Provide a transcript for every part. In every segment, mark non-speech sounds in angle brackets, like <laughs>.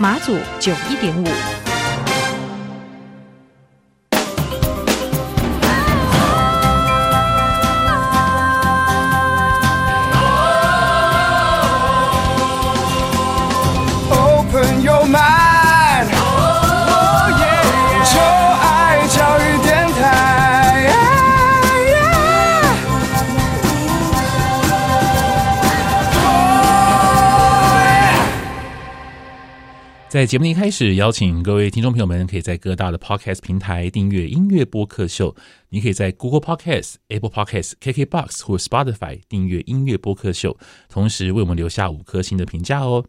马祖九一点五。在节目的一开始，邀请各位听众朋友们，可以在各大的 Podcast 平台订阅音乐播客秀。你可以在 Google Podcast、Apple Podcast、KKBox 或 Spotify 订阅音乐播客秀，同时为我们留下五颗星的评价哦。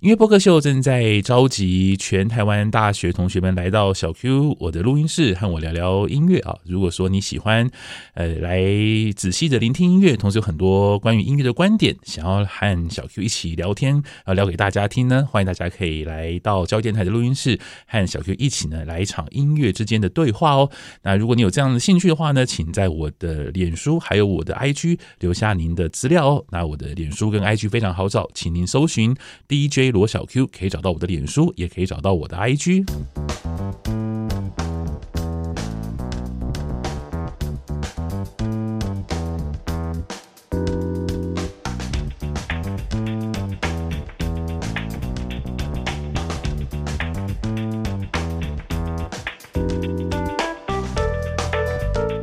音乐播客秀正在召集全台湾大学同学们来到小 Q 我的录音室和我聊聊音乐啊！如果说你喜欢，呃，来仔细的聆听音乐，同时有很多关于音乐的观点，想要和小 Q 一起聊天啊，聊给大家听呢，欢迎大家可以来到交电台的录音室，和小 Q 一起呢来一场音乐之间的对话哦。那如果你有这样的兴趣的话呢，请在我的脸书还有我的 IG 留下您的资料哦。那我的脸书跟 IG 非常好找，请您搜寻 DJ。罗小 Q 可以找到我的脸书，也可以找到我的 IG。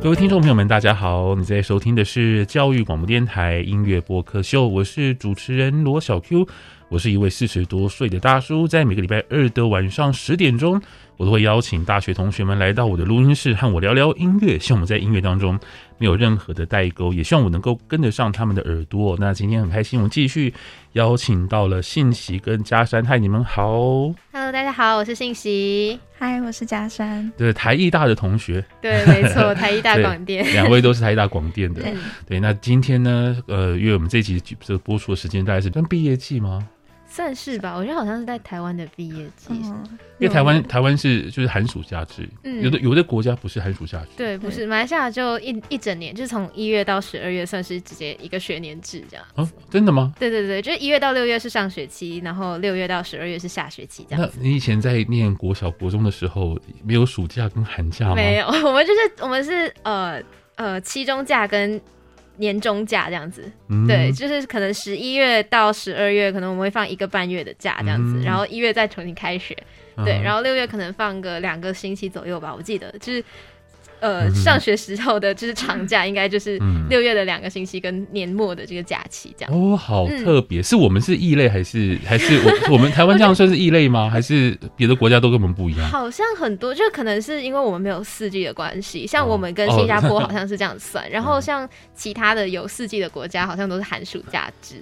各位听众朋友们，大家好！你在收听的是教育广播电台音乐播客秀，我是主持人罗小 Q。我是一位四十多岁的大叔，在每个礼拜二的晚上十点钟，我都会邀请大学同学们来到我的录音室，和我聊聊音乐。希望我们在音乐当中没有任何的代沟，也希望我能够跟得上他们的耳朵。那今天很开心，我们继续邀请到了信息跟嘉山。嗨，你们好！Hello，大家好，我是信息。嗨，我是嘉山。对，台艺大的同学。对，没错，台艺大广电，两位都是台艺大广电的。<laughs> 对，那今天呢，呃，因为我们这一集这个播出的时间大概是跟毕业季吗？算是吧，我觉得好像是在台湾的毕业季，嗯、因为台湾台湾是就是寒暑假制，嗯、有的有的国家不是寒暑假制，对，不是马来西亚就一一整年，就是从一月到十二月，算是直接一个学年制这样。啊，真的吗？对对对，就是一月到六月是上学期，然后六月到十二月是下学期这样。那你以前在念国小国中的时候，没有暑假跟寒假吗？没有，我们就是我们是呃呃期中假跟。年终假这样子，嗯、对，就是可能十一月到十二月，可能我们会放一个半月的假这样子，嗯、然后一月再重新开学，嗯、对，然后六月可能放个两个星期左右吧，我记得。就是。呃，上学时候的就是长假，应该就是六月的两个星期跟年末的这个假期这样。哦，好特别，是我们是异类，还是还是我我们台湾这样算是异类吗？还是别的国家都跟我们不一样？好像很多，就可能是因为我们没有四季的关系，像我们跟新加坡好像是这样算，<laughs> 然后像其他的有四季的国家，好像都是寒暑假制。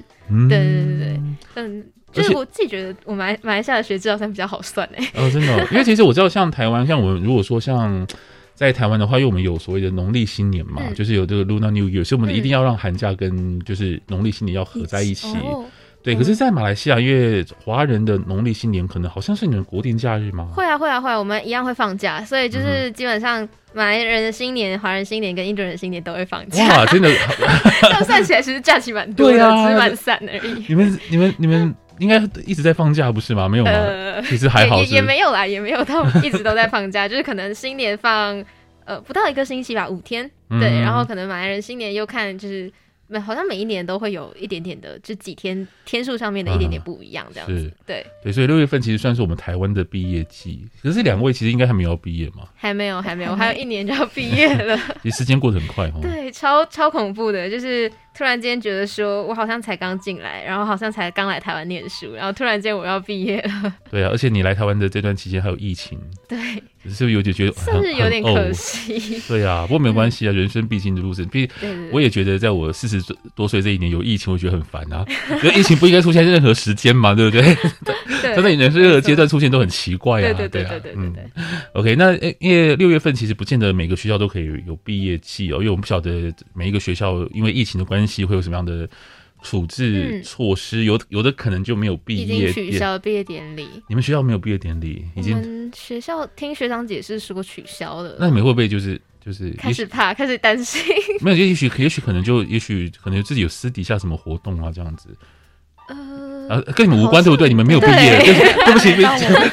对对对对，嗯，就是我自己觉得我们马来西亚的学制好像比较好算哎。哦，真的，因为其实我知道，像台湾，像我们如果说像。在台湾的话，因为我们有所谓的农历新年嘛，嗯、就是有这个 Lunar New Year，所以我们一定要让寒假跟就是农历新年要合在一起。嗯、对，可是，在马来西亚，因为华人的农历新年可能好像是你们国定假日吗？会啊，会啊，会啊，我们一样会放假，所以就是基本上马来人的新年、华人新年跟印度人的新年都会放假。哇，真的，<laughs> 这样算起来其实假期蛮多的，啊、只是蛮散而已。你们、你们、你们。应该一直在放假不是吗？没有吗？呃、其实还好也也没有啦，也没有到一直都在放假，就是可能新年放呃不到一个星期吧，五天，对，嗯、然后可能马来人新年又看就是每好像每一年都会有一点点的，就几天天数上面的一点点不一样这样子，嗯、对。对，所以六月份其实算是我们台湾的毕业季，可是两位其实应该还没有毕业嘛？还没有，还没有，还有一年就要毕业了，<laughs> 其实时间过得很快哦，对，超超恐怖的，就是突然间觉得说，我好像才刚进来，然后好像才刚来台湾念书，然后突然间我要毕业了。对啊，而且你来台湾的这段期间还有疫情。对。是不是有点觉得是不是有点可惜？对啊，不过没关系啊，人生必经的路程。毕竟我也觉得，在我四十多岁这一年有疫情，我觉得很烦啊。因为疫情不应该出现任何时间嘛，对不对？<laughs> 对。在你人生任何阶段出现都很奇怪啊。对对对对对对。嗯。OK，那因为六月份其实不见得每个学校都可以有毕业季哦，因为我们不晓得每一个学校因为疫情的关系会有什么样的。处置措施有有的可能就没有毕业，已经取消毕业典礼。你们学校没有毕业典礼？已经。学校听学长解释说取消了。那你们会不会就是就是开始怕，开始担心？<laughs> 没有，也许也许可能就也许可能自己有私底下什么活动啊这样子。呃，啊，跟你们无关对不对？你们没有毕业，<laughs> 对不起，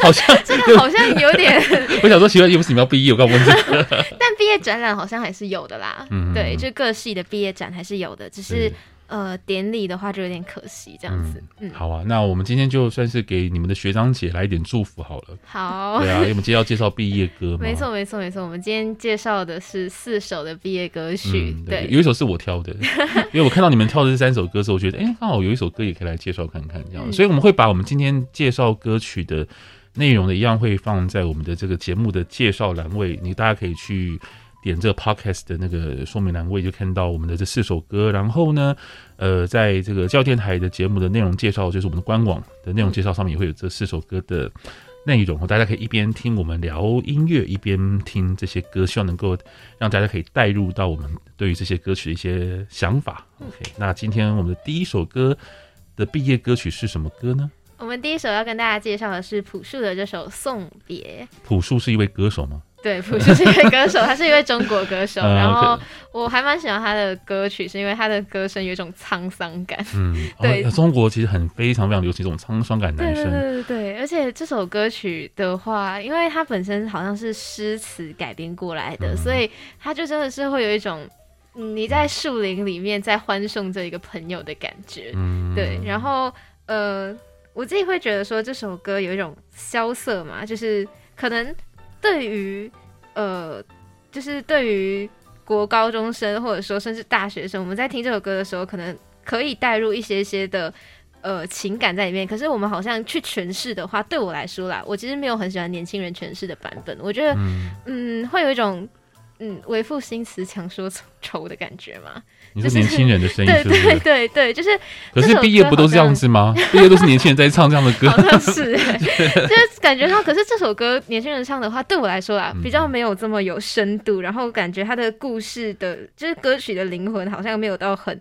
好像 <laughs> 这个好像有点。<laughs> 我想说，奇怪，又不是你们要毕业，我刚问这个。但毕业展览好像还是有的啦。嗯，对，就各系的毕业展还是有的，只是。呃，典礼的话就有点可惜，这样子。嗯，嗯好啊，那我们今天就算是给你们的学长姐来一点祝福好了。好，对啊，因为我们今天要介绍毕业歌嘛。没错，没错，没错。我们今天介绍的是四首的毕业歌曲。嗯、对，对，有一首是我挑的，<laughs> 因为我看到你们挑的这三首歌之后，我觉得，哎、欸，刚好有一首歌也可以来介绍看看，这样、嗯。所以我们会把我们今天介绍歌曲的内容的一样会放在我们的这个节目的介绍栏位，你大家可以去。点这个 podcast 的那个说明栏位，就看到我们的这四首歌。然后呢，呃，在这个教电台的节目的内容介绍，就是我们的官网的内容介绍上面也会有这四首歌的内容。大家可以一边听我们聊音乐，一边听这些歌，希望能够让大家可以带入到我们对于这些歌曲的一些想法。OK，那今天我们的第一首歌的毕业歌曲是什么歌呢？我们第一首要跟大家介绍的是朴树的这首《送别》。朴树是一位歌手吗？对，朴树是一位歌手，他是一位中国歌手。然后我还蛮喜欢他的歌曲，是因为他的歌声有一种沧桑感。嗯，<laughs> 对，哦、中国其实很非常非常流行这种沧桑感男生。对对对对，而且这首歌曲的话，因为它本身好像是诗词改编过来的，嗯、所以它就真的是会有一种你在树林里面在欢送这一个朋友的感觉。嗯，对。然后呃，我自己会觉得说这首歌有一种萧瑟嘛，就是可能。对于呃，就是对于国高中生或者说甚至大学生，我们在听这首歌的时候，可能可以带入一些些的呃情感在里面。可是我们好像去诠释的话，对我来说啦，我其实没有很喜欢年轻人诠释的版本。我觉得嗯，嗯，会有一种嗯为赋新词强说愁的感觉嘛。你是年轻人的声音是不是？对对对对，就是。可是毕业不都是这样子吗？毕业都是年轻人在唱这样的歌。好像是，<laughs> 就是感觉他。可是这首歌年轻人唱的话，对我来说啊，比较没有这么有深度。然后感觉他的故事的，就是歌曲的灵魂，好像没有到很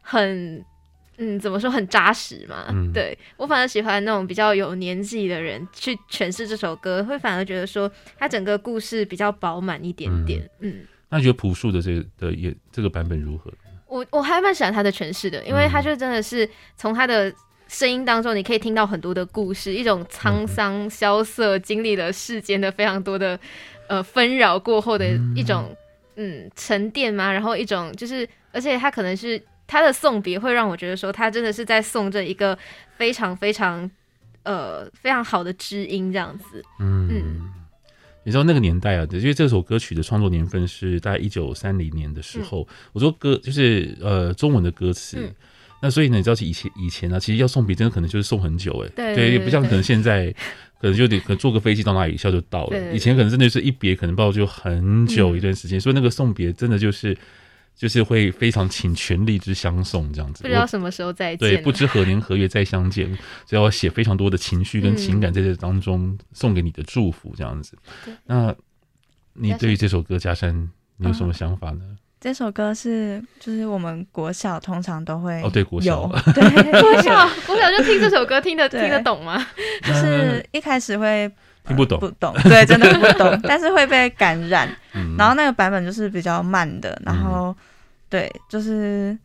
很嗯，怎么说很扎实嘛？嗯、对我反而喜欢那种比较有年纪的人去诠释这首歌，会反而觉得说他整个故事比较饱满一点点。嗯。嗯那你觉得朴树的这个的也这个版本如何？我我还蛮喜欢他的诠释的，因为他就真的是从他的声音当中，你可以听到很多的故事，一种沧桑萧瑟，经历了世间的非常多的呃纷扰过后的一种嗯沉淀嘛，然后一种就是，而且他可能是他的送别，会让我觉得说他真的是在送这一个非常非常呃非常好的知音这样子，嗯。嗯你知道那个年代啊，因为这首歌曲的创作年份是大概一九三零年的时候。嗯、我说歌就是呃中文的歌词、嗯，那所以呢，你知道以前以前呢、啊，其实要送别真的可能就是送很久哎、欸，对，也不像可能现在可能就得可能坐个飞机到哪里一下就到了。以前可能真的是一别可能不知道就很久一段时间、嗯，所以那个送别真的就是。就是会非常请全力之相送这样子，不知道什么时候再见，对，不知何年何月再相见，<laughs> 只要写非常多的情绪跟情感在这当中送给你的祝福这样子。嗯、那你对于这首歌，佳珊，你有什么想法呢？嗯、这首歌是就是我们国小通常都会哦，对，国小，<laughs> 对，国小国小就听这首歌，听得听得懂吗？就是一开始会。听不懂，不懂，对，真的不懂，<laughs> 但是会被感染。然后那个版本就是比较慢的，然后对，就是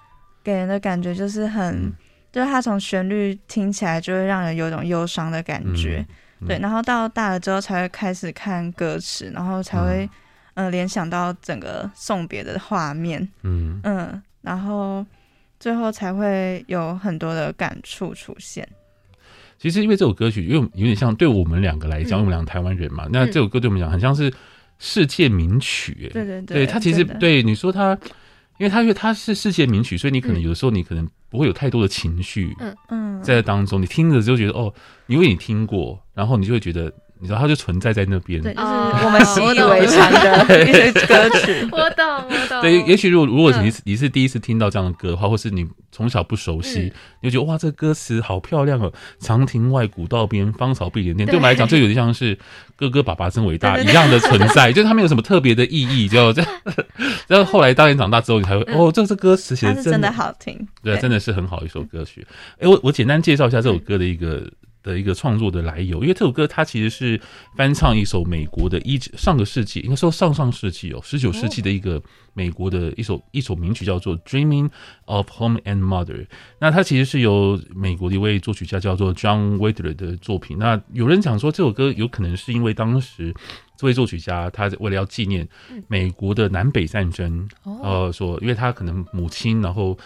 给人的感觉就是很，就是它从旋律听起来就会让人有一种忧伤的感觉。对，然后到大了之后才会开始看歌词，然后才会呃联想到整个送别的画面。嗯。嗯，然后最后才会有很多的感触出现。其实因为这首歌曲，因为有点像对我们两个来讲，嗯、我们两个台湾人嘛，那这首歌对我们讲很像是世界名曲，对对对，对它其实对你说它因为它因为它是世界名曲，所以你可能有的时候你可能不会有太多的情绪，嗯嗯，在当中你听着就觉得哦，因为你听过，然后你就会觉得。你知道它就存在在那边，对，就是我们习以为常的一些歌曲。<laughs> 我懂，我懂。对，也许如果如果你是你是第一次听到这样的歌的话，或是你从小不熟悉，你就觉得哇，这歌词好漂亮哦！长亭外，古道边，芳草碧连天。对我们来讲，这有点像是哥哥爸爸真伟大 <laughs> 一样的存在，就是它没有什么特别的意义，就 <laughs> 这样。然后后来当你长大之后，你才会哦，这这歌词写的真的好听，对，真的是很好一首歌曲。哎，我我简单介绍一下这首歌的一个。的一个创作的来由，因为这首歌它其实是翻唱一首美国的一上个世纪，应该说上上世纪哦，十九世纪的一个美国的一首一首名曲，叫做《Dreaming of Home and Mother》。那它其实是由美国的一位作曲家叫做 John Wetler 的作品。那有人讲说这首歌有可能是因为当时这位作曲家他为了要纪念美国的南北战争，呃，说因为他可能母亲然后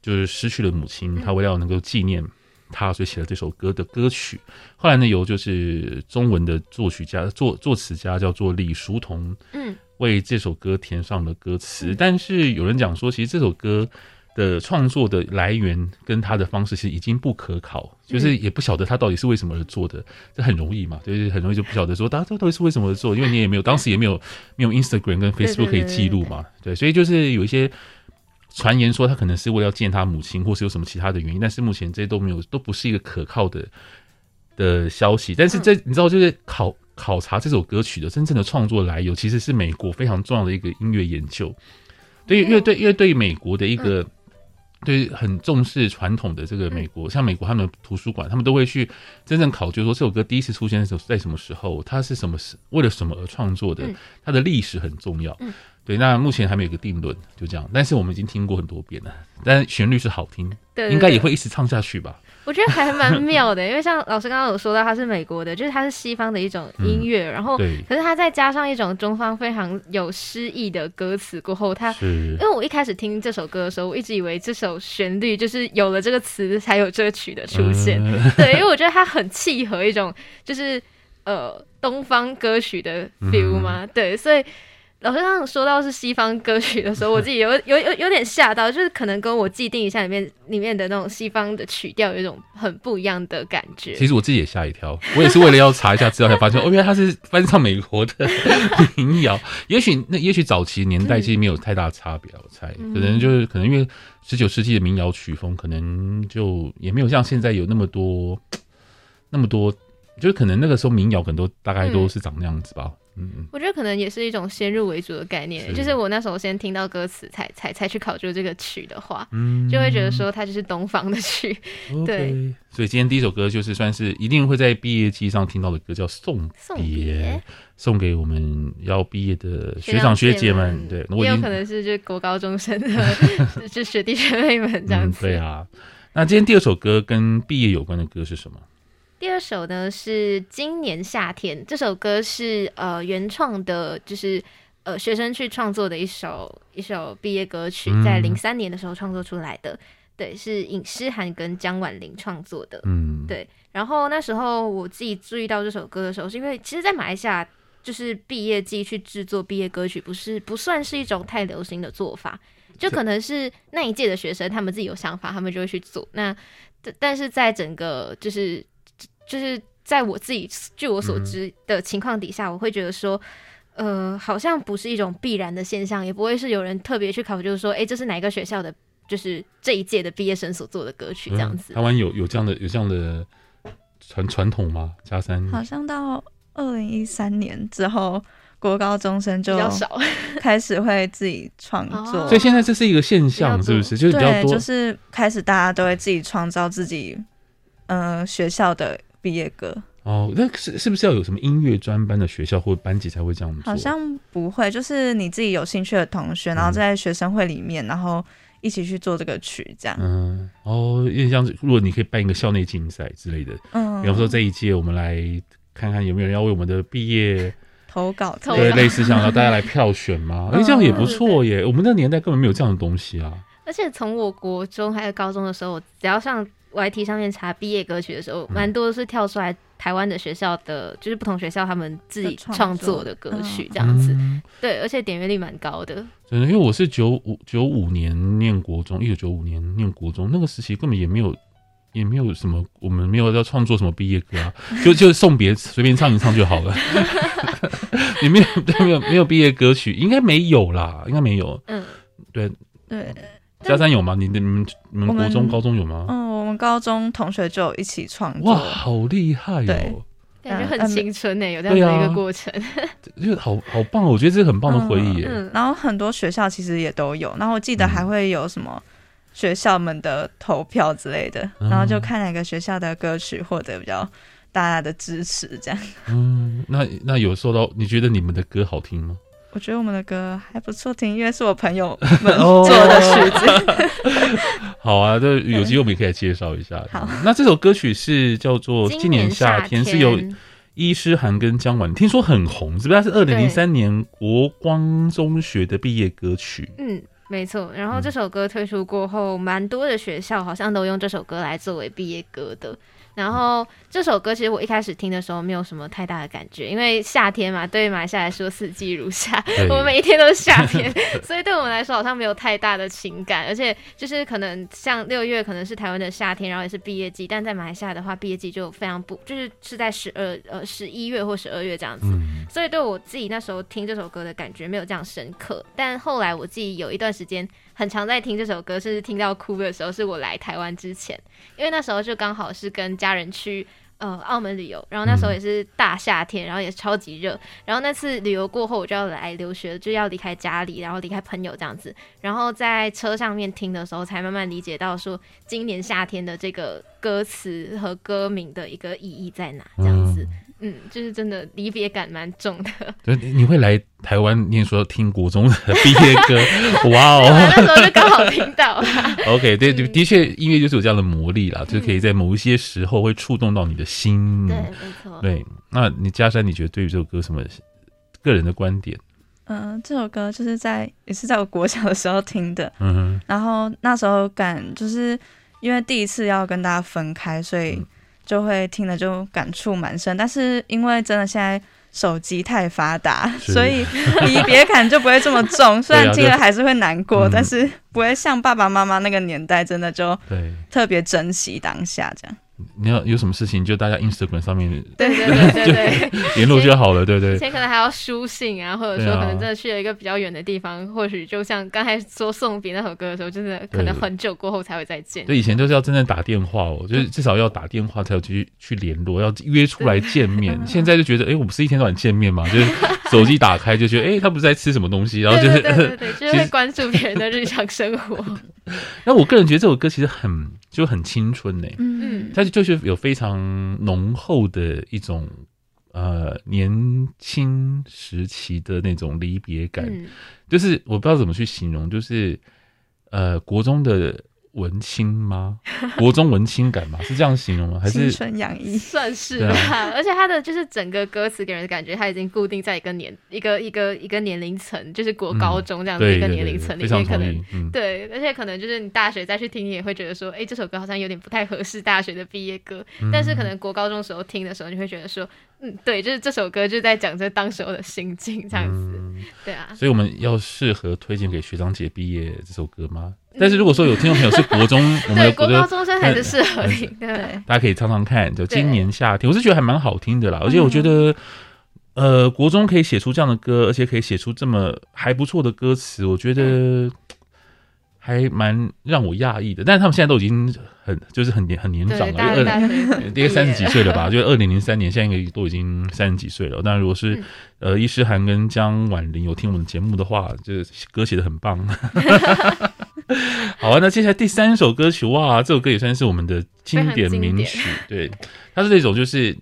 就是失去了母亲，他为了要能够纪念。他所写的这首歌的歌曲，后来呢，由就是中文的作曲家作作词家叫做李叔同，嗯，为这首歌填上了歌词。但是有人讲说，其实这首歌的创作的来源跟他的方式其实已经不可考，就是也不晓得他到底是为什么而做的。这很容易嘛，就是很容易就不晓得说，大家这到底是为什么而做，因为你也没有当时也没有没有 Instagram 跟 Facebook 可以记录嘛，对，所以就是有一些。传言说他可能是为了要见他母亲，或是有什么其他的原因，但是目前这些都没有，都不是一个可靠的的消息。但是这你知道，就是考考察这首歌曲的真正的创作来由，其实是美国非常重要的一个音乐研究。对，因为对，因为对于美国的一个对很重视传统的这个美国，像美国他们图书馆，他们都会去真正考究说这首歌第一次出现的时候在什么时候，它是什么是为了什么而创作的，它的历史很重要。对，那目前还没有一个定论，就这样。但是我们已经听过很多遍了，但旋律是好听，对，应该也会一直唱下去吧。我觉得还蛮妙的，<laughs> 因为像老师刚刚有说到，它是美国的，就是它是西方的一种音乐，嗯、然后，对可是它再加上一种中方非常有诗意的歌词过后，它，是因为我一开始听这首歌的时候，我一直以为这首旋律就是有了这个词才有这个曲的出现，嗯、对，因为我觉得它很契合一种就是呃东方歌曲的 feel 嘛，嗯、对，所以。老师刚刚说到是西方歌曲的时候，我自己有 <laughs> 有有有点吓到，就是可能跟我既定一下里面里面的那种西方的曲调有一种很不一样的感觉。其实我自己也吓一跳，我也是为了要查一下资料才发现，哦，原来他是翻唱美国的民谣。也许那也许早期年代其实没有太大差别，我猜可能就是可能因为十九世纪的民谣曲风，可能就也没有像现在有那么多那么多，就是可能那个时候民谣可能都大概都是长那样子吧。嗯，我觉得可能也是一种先入为主的概念，是就是我那时候先听到歌词才才才去考究这个曲的话，嗯，就会觉得说它就是东方的曲，嗯、对。Okay, 所以今天第一首歌就是算是一定会在毕业季上听到的歌，叫送别《送别》，送别，送给我们要毕业的学长学姐们。对，也有可能是就国高中生的，<laughs> 就学弟学妹们这样子。嗯、对啊，那今天第二首歌跟毕业有关的歌是什么？第二首呢是今年夏天，这首歌是呃原创的，就是呃学生去创作的一首一首毕业歌曲，在零三年的时候创作出来的，嗯、对，是尹诗涵跟姜婉玲创作的，嗯，对。然后那时候我自己注意到这首歌的时候，是因为其实，在马来西亚就是毕业季去制作毕业歌曲，不是不算是一种太流行的做法，就可能是那一届的学生他们自己有想法，他们就会去做。那但是在整个就是。就是在我自己据我所知的情况底下，嗯、我会觉得说，呃，好像不是一种必然的现象，也不会是有人特别去考虑，就是说，哎、欸，这是哪个学校的，就是这一届的毕业生所做的歌曲这样子。嗯、台湾有有这样的有这样的传传统吗？加三好像到二零一三年之后，国高中生就比较少 <laughs> 开始会自己创作，所以现在这是一个现象，是不是？就是比较多，就是开始大家都会自己创造自己，嗯、呃，学校的。毕业歌哦，那是是不是要有什么音乐专班的学校或班级才会这样做？好像不会，就是你自己有兴趣的同学，然后在学生会里面，嗯、然后一起去做这个曲，这样。嗯，哦，因为像如果你可以办一个校内竞赛之类的，嗯，比方说这一届我们来看看有没有人要为我们的毕业投稿，对，类似像要大家来票选吗？<laughs> 哎、嗯，这样也不错耶。我们那年代根本没有这样的东西啊。而且从我国中还有高中的时候，只要上。YT 上面查毕业歌曲的时候，蛮多是跳出来台湾的学校的，就是不同学校他们自己创作的歌曲这样子。嗯、对，而且点阅率蛮高的。真的，因为我是九五九五年念国中，一九九五年念国中，那个时期根本也没有。也没有什么，我们没有要创作什么毕业歌啊，就就送别随便唱一唱就好了。<laughs> 也没有对没有没有毕业歌曲，应该没有啦，应该没有。嗯，对对。嘉三有吗？你的你们你们国中高中有吗？嗯，我们高中同学就一起创作。哇，好厉害哦！对，感觉很青春呢，有这样的一个过程，就好好棒。我觉得这是很棒的回忆耶。嗯，然后很多学校其实也都有，然后我记得还会有什么。学校们的投票之类的，然后就看哪个学校的歌曲获得比较大家的支持，这样。嗯，那那有受到？你觉得你们的歌好听吗？我觉得我们的歌还不错听，因为是我朋友们 <laughs> 做的曲子。<laughs> 好啊，这有机会我们也可以介绍一下。好，那这首歌曲是叫做《今年夏天》，是由伊诗涵跟姜婉，听说很红，是不是？它是二零零三年国光中学的毕业歌曲。嗯。没错，然后这首歌推出过后，蛮多的学校好像都用这首歌来作为毕业歌的。然后这首歌其实我一开始听的时候没有什么太大的感觉，因为夏天嘛，对于马来西亚来说四季如夏，我们每一天都是夏天，<laughs> 所以对我们来说好像没有太大的情感。而且就是可能像六月可能是台湾的夏天，然后也是毕业季，但在马来西亚的话，毕业季就非常不就是是在十二呃十一月或十二月这样子，嗯、所以对我自己那时候听这首歌的感觉没有这样深刻。但后来我自己有一段时间。很常在听这首歌，甚至听到哭的时候，是我来台湾之前，因为那时候就刚好是跟家人去呃澳门旅游，然后那时候也是大夏天，然后也超级热，然后那次旅游过后，我就要来留学，就要离开家里，然后离开朋友这样子，然后在车上面听的时候，才慢慢理解到说今年夏天的这个歌词和歌名的一个意义在哪，这样子。嗯，就是真的离别感蛮重的。<laughs> 对，你会来台湾念书听国中的毕业歌，<laughs> 哇哦！那时候就刚好听到。<laughs> OK，对，的确，音乐就是有这样的魔力啦，就是可以在某一些时候会触动到你的心。对，没错。对，那你嘉山，你觉得对于这首歌什么个人的观点？嗯，这首歌就是在也是在我国小的时候听的。嗯哼。然后那时候感就是因为第一次要跟大家分开，所以。就会听了就感触蛮深，但是因为真的现在手机太发达，所以离别感就不会这么重。<laughs> 虽然听了还是会难过，啊、但是不会像爸爸妈妈那个年代，真的就特别珍惜当下这样。你要有什么事情，就大家 Instagram 上面对对对对对 <laughs> 联络就好了，对对。以前可能还要书信啊，或者说可能真的去了一个比较远的地方，或许就像刚才说送别那首歌的时候，真的可能很久过后才会再见。对，以前就是要真正打电话哦，就是至少要打电话才有继续去联络，要约出来见面。<laughs> 现在就觉得，哎，我们不是一天到晚见面嘛，就是 <laughs> 手机打开就觉得，哎，他不是在吃什么东西，然后就是对对对，就是会关注别人的日常生活。那我个人觉得这首歌其实很就很青春呢，嗯，它就是有非常浓厚的一种呃年轻时期的那种离别感，嗯、就是我不知道怎么去形容，就是呃国中的。文青吗？国中文青感吗？是这样形容吗？还是青春洋溢？算是吧。啊、而且他的就是整个歌词给人的感觉，他已经固定在一个年一个一个一个年龄层，就是国高中这样的一个年龄层里面，可能、嗯、对，而且可能就是你大学再去听，你也会觉得说，哎、欸，这首歌好像有点不太合适大学的毕业歌。嗯、但是可能国高中时候听的时候，你会觉得说，嗯，对，就是这首歌就是在讲这当时候的心境这样子。嗯、对啊，所以我们要适合推荐给学长姐毕业这首歌吗？但是如果说有听众朋友是国中，<laughs> 我们的国高中生还是适合听，对，大家可以唱唱看。就今年夏天，我是觉得还蛮好听的啦，而且我觉得，呃，国中可以写出这样的歌，而且可以写出这么还不错的歌词，我觉得。还蛮让我讶异的，但是他们现在都已经很就是很年很年长了，二应该三十几岁了吧？就二零零三年，现在都已经三十几岁了。但如果是、嗯、呃伊诗涵跟江婉玲有听我们节目的话，这歌写的很棒。<laughs> 好啊，那接下来第三首歌曲，哇，这首歌也算是我们的经典名曲。对，它是那种就是。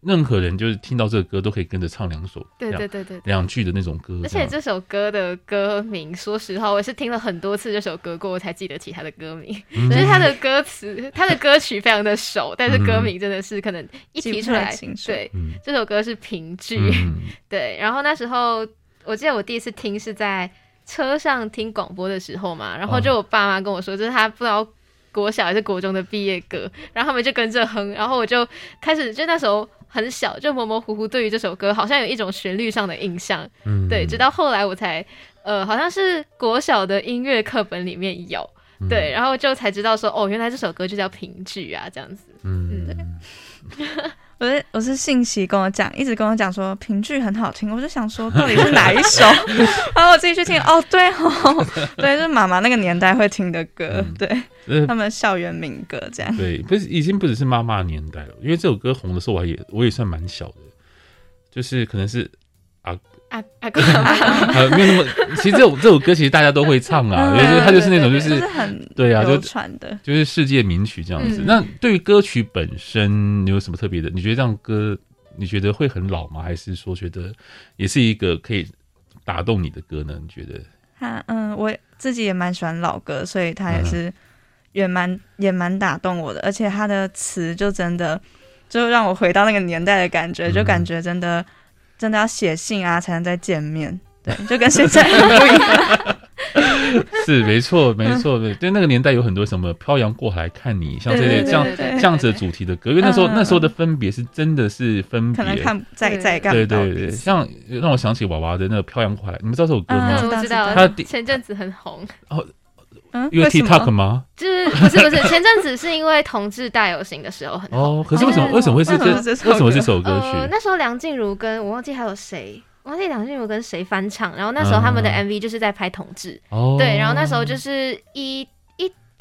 任何人就是听到这个歌都可以跟着唱两首，对对对对，两句的那种歌。而且这首歌的歌名，说实话，我是听了很多次这首歌过我才记得起它的歌名。嗯、就是它的歌词，它的歌曲非常的熟，但是歌名真的是可能一提出来，对，嗯、这首歌是评剧，嗯、<laughs> 对。然后那时候我记得我第一次听是在车上听广播的时候嘛，然后就我爸妈跟我说，就是他不知道。国小还是国中的毕业歌，然后他们就跟着哼，然后我就开始就那时候很小，就模模糊糊对于这首歌好像有一种旋律上的印象，嗯，对，直到后来我才呃好像是国小的音乐课本里面有，嗯、对，然后就才知道说哦，原来这首歌就叫评剧啊，这样子，嗯，对。<laughs> 我是我是信息跟我讲，一直跟我讲说评剧很好听，我就想说 <laughs> 到底是哪一首，<laughs> 然后我自己去听，哦对哦，对，<laughs> 是妈妈那个年代会听的歌，嗯、对，呃、他们校园民歌这样。对，不是已经不只是妈妈年代了，因为这首歌红的时候我也我也算蛮小的，就是可能是啊。啊啊 <laughs> <laughs> 没有那么，其实这首这首歌其实大家都会唱啊，<laughs> 因为它就是那种就是很对啊，就传的，就是世界名曲这样子。那对于歌曲本身，你有什么特别的？你觉得这样歌，你觉得会很老吗？还是说觉得也是一个可以打动你的歌呢？你觉得？他嗯，我自己也蛮喜欢老歌，所以他也是也蛮也蛮打动我的，而且他的词就真的就让我回到那个年代的感觉，就感觉真的。真的要写信啊，才能再见面。对，就跟现在不一样。是，没错，没错。对，对，那个年代有很多什么漂洋过海看你，像这些这样这样子的主题的歌，因为那时候那时候的分别是真的是分别，可能看在在干。对对对，像让我想起娃娃的那个漂洋过海，你们知道这首歌吗？我知道，他前阵子很红。哦，因为 TikTok 吗？就是不是不是，前阵子是因为同志大游行的时候很。哦，可是为什么为什么会是这为什么这首歌曲？那时候梁静茹跟我忘记还有谁。忘记梁静茹跟谁翻唱，然后那时候他们的 MV 就是在拍同志，嗯、对，然后那时候就是一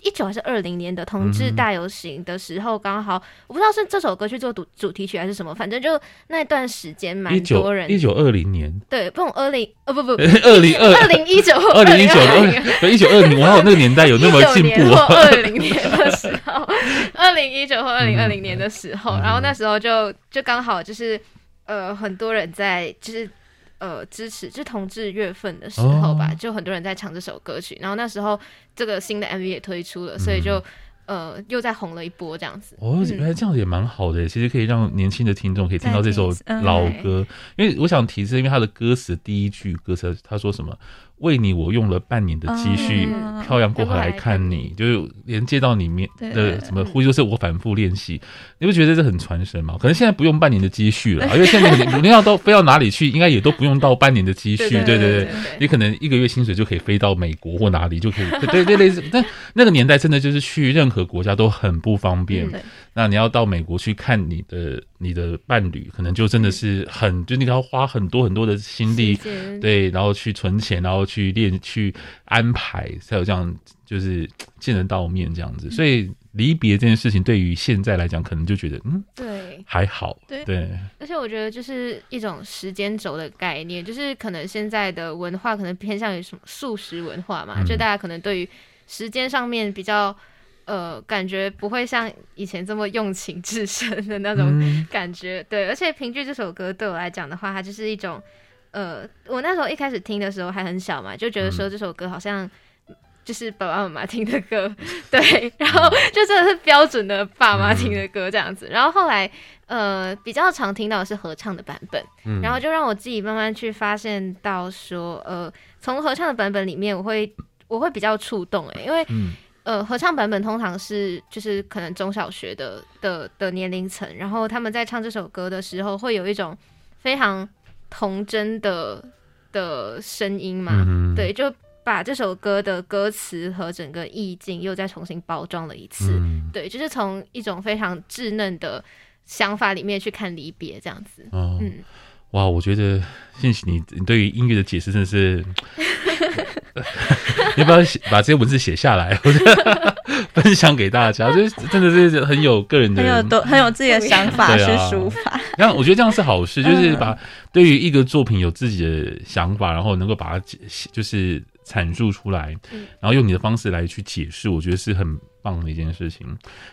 一一九还是二零年的同志大游行的时候，刚好、嗯、我不知道是这首歌去做主主题曲还是什么，反正就那段时间蛮多人。一九二零年，对，不，二零呃不不，二零二二零一九二零一九二一九二零，我还有那个年代有那么进步啊？<laughs> 二零年的时候，二零一九或二零二零年的时候，嗯、然后那时候就就刚好就是呃很多人在就是。呃，支持就是同志月份的时候吧，就很多人在唱这首歌曲。然后那时候这个新的 MV 也推出了，所以就呃又再红了一波这样子。哦，原来这样子也蛮好的，其实可以让年轻的听众可以听到这首老歌。因为我想提是，因为他的歌词第一句歌词他说什么？为你，我用了半年的积蓄，漂洋过海来看你，就是连接到里面的什么呼吸，都是我反复练习。你不觉得这很传神吗？可能现在不用半年的积蓄了，因为现在你你要到飞到哪里去，应该也都不用到半年的积蓄。对对对，你可能一个月薪水就可以飞到美国或哪里就可以。对对对，但那个年代真的就是去任何国家都很不方便。那你要到美国去看你的你的伴侣，可能就真的是很，就你要花很多很多的心力，对，然后去存钱，然后。去练去安排，才有这样就是见得到面这样子，所以离别这件事情对于现在来讲，可能就觉得嗯，对，还好，对，对。而且我觉得就是一种时间轴的概念，就是可能现在的文化可能偏向于什么素食文化嘛，嗯、就大家可能对于时间上面比较呃，感觉不会像以前这么用情至深的那种感觉，嗯、对。而且《平剧》这首歌对我来讲的话，它就是一种。呃，我那时候一开始听的时候还很小嘛，就觉得说这首歌好像就是爸爸妈妈听的歌，<laughs> 对，然后就真的是标准的爸妈听的歌这样子。然后后来呃比较常听到的是合唱的版本，然后就让我自己慢慢去发现到说，呃，从合唱的版本里面，我会我会比较触动哎，因为呃合唱版本通常是就是可能中小学的的的年龄层，然后他们在唱这首歌的时候会有一种非常。童真的的声音嘛，嗯、对，就把这首歌的歌词和整个意境又再重新包装了一次，嗯、对，就是从一种非常稚嫩的想法里面去看离别这样子。哦、嗯，哇，我觉得你你对于音乐的解释真的是，你 <laughs> 要不要把这些文字写下来，分享给大家？就是真的是很有个人的，很有都很有自己的想法去抒发。那我觉得这样是好事，就是把对于一个作品有自己的想法，然后能够把它解，就是阐述出来，然后用你的方式来去解释，我觉得是很棒的一件事情。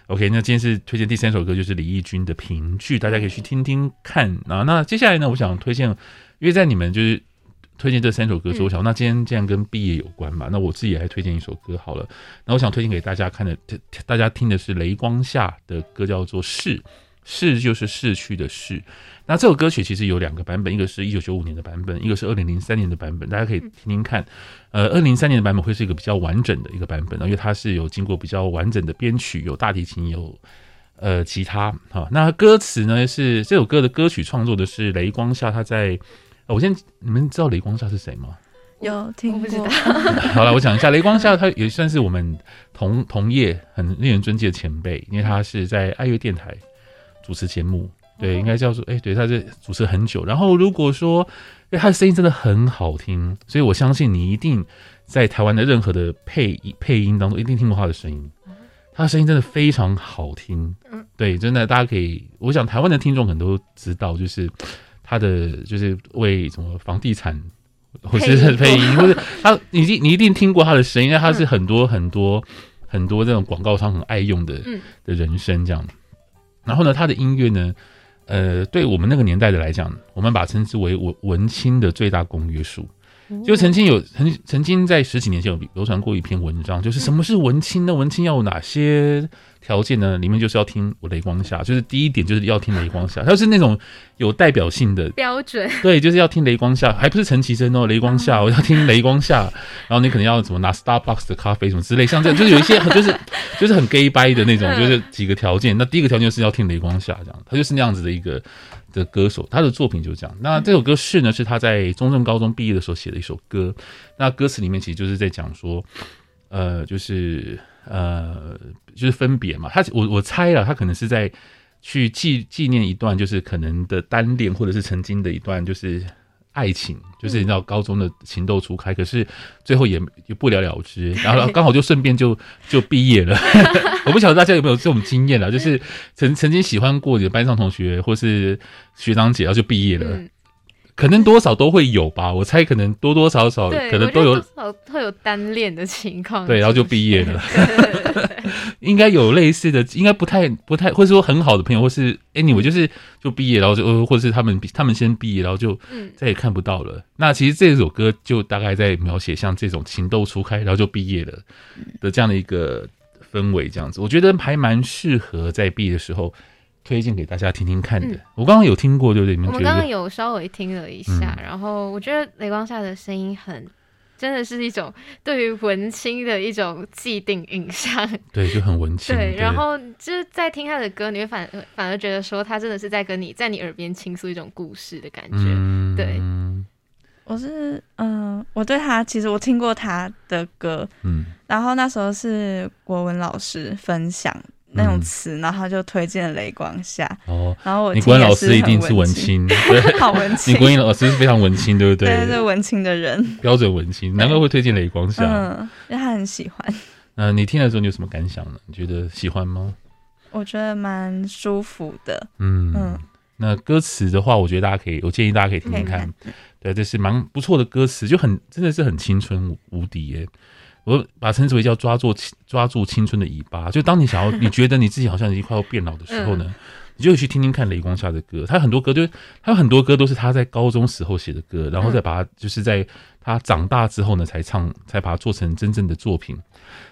OK，那今天是推荐第三首歌，就是李翊君的《平剧》，大家可以去听听看啊。那接下来呢，我想推荐，因为在你们就是推荐这三首歌之后，我想那今天既然跟毕业有关嘛，那我自己也来推荐一首歌好了。那我想推荐给大家看的，大家听的是雷光下的歌，叫做《逝》。逝就是逝去的逝。那这首歌曲其实有两个版本，一个是一九九五年的版本，一个是二零零三年的版本。大家可以听听看。呃，二零零三年的版本会是一个比较完整的一个版本，因为它是有经过比较完整的编曲，有大提琴，有呃吉他。好，那歌词呢是这首歌的歌曲创作的是雷光下，他在。我先，你们知道雷光夏是谁吗？有听不知道。<laughs> 好了，我讲一下雷光夏，他也算是我们同同业很令人尊敬的前辈，因为他是在爱乐电台主持节目。对，应该叫做哎、欸，对，他是主持很久。然后如果说，因为他的声音真的很好听，所以我相信你一定在台湾的任何的配配音当中一定听过他的声音。他的声音真的非常好听，对，真的大家可以，我想台湾的听众很多都知道，就是他的就是为什么房地产 <laughs> 或者是配音，或者 <laughs> 他你一你一定听过他的声音，因为他是很多很多很多这种广告商很爱用的的人声这样。然后呢，他的音乐呢？呃，对我们那个年代的来讲，我们把它称之为文文青的最大公约数。就曾经有曾曾经在十几年前有流传过一篇文章，就是什么是文青呢？文青要有哪些条件呢？里面就是要听我雷光下，就是第一点就是要听雷光下，它是那种有代表性的标准。对，就是要听雷光下，还不是陈绮贞哦，雷光下，我要听雷光下。然后你可能要怎么拿 Starbucks 的咖啡什么之类，像这样，就是有一些 <laughs> 就是就是很 gay 掰的那种，就是几个条件。那第一个条件是要听雷光下，这样，他就是那样子的一个。的歌手，他的作品就是这样。那这首歌是呢，是他在中正高中毕业的时候写的一首歌。那歌词里面其实就是在讲说，呃，就是呃，就是分别嘛。他我我猜了，他可能是在去纪纪念一段，就是可能的单恋，或者是曾经的一段，就是。爱情就是你知道高中的情窦初开，可是最后也也不了了之，然后 <laughs> 刚好就顺便就就毕业了。<laughs> 我不晓得大家有没有这种经验啊，就是曾曾经喜欢过你的班上同学或是学长姐，然后就毕业了。嗯可能多少都会有吧，我猜可能多多少少可能都有，多少会有单恋的情况。对，然后就毕业了。<laughs> 应该有类似的，应该不太不太，或者说很好的朋友，或是 anyway，就是就毕业，然后就或者是他们他们先毕业，然后就再也看不到了。嗯、那其实这首歌就大概在描写像这种情窦初开，然后就毕业了的这样的一个氛围，这样子，我觉得还蛮适合在毕业的时候。推荐给大家听听看的，嗯、我刚刚有听过，对不对？你们？我们刚刚有稍微听了一下，嗯、然后我觉得雷光下的声音很，真的是一种对于文青的一种既定印象。对，就很文青。对，对然后就是在听他的歌，你会反反而觉得说，他真的是在跟你在你耳边倾诉一种故事的感觉。嗯、对，我是嗯，我对他其实我听过他的歌，嗯，然后那时候是国文老师分享。那种词，然后他就推荐雷光下。哦，然后我你国文老师一定是文青，<laughs> 对，好文 <laughs> 青。你国文老师是非常文青，对不对？对，是文青的人，<laughs> 标准文青，难怪会推荐雷光下。嗯，因为他很喜欢。那你听的时候你有什么感想呢？你觉得喜欢吗？我觉得蛮舒服的。嗯嗯。那歌词的话，我觉得大家可以，我建议大家可以听听看。对，这是蛮不错的歌词，就很真的是很青春无敌耶。我把称之为叫抓住抓住青春的尾巴，就当你想要，你觉得你自己好像已经快要变老的时候呢，嗯、你就去听听看雷光夏的歌。他很多歌就，他有很多歌都是他在高中时候写的歌，然后再把它就是在他长大之后呢才唱，才把它做成真正的作品。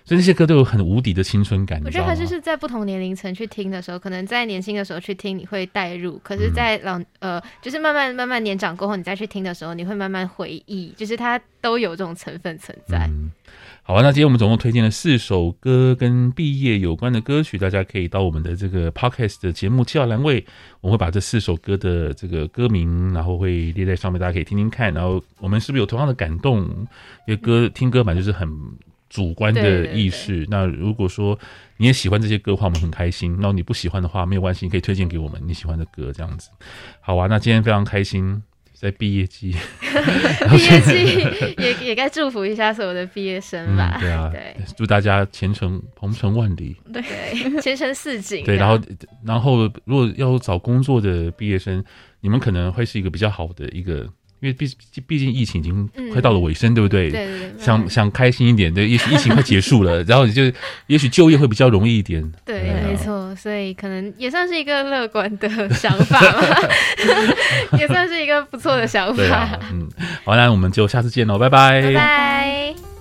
所以那些歌都有很无敌的青春感。我觉得他就是在不同年龄层去听的时候，可能在年轻的时候去听你会带入，可是，在老呃就是慢慢慢慢年长过后，你再去听的时候，你会慢慢回忆，就是它都有这种成分存在。嗯好啊，那今天我们总共推荐了四首歌跟毕业有关的歌曲，大家可以到我们的这个 podcast 的节目介绍栏位，我们会把这四首歌的这个歌名，然后会列在上面，大家可以听听看。然后我们是不是有同样的感动？因为歌听歌嘛就是很主观的意识。那如果说你也喜欢这些歌的话，我们很开心。然后你不喜欢的话，没有关系，你可以推荐给我们你喜欢的歌，这样子。好啊，那今天非常开心。在毕业季，<laughs> 毕业季也也该祝福一下所有的毕业生吧。嗯、对啊，<laughs> 对，祝大家前程鹏程万里。对，前程似锦。对，然后然后如果要找工作的毕业生，你们可能会是一个比较好的一个。因为毕毕竟疫情已经快到了尾声，嗯、对不对？对对对。想想开心一点，对，也许疫情快结束了，<laughs> 然后你就也许就业会比较容易一点。对，对没错，所以可能也算是一个乐观的想法吧，<laughs> 也算是一个不错的想法。啊、嗯，好，那我们就下次见喽，拜拜。拜拜。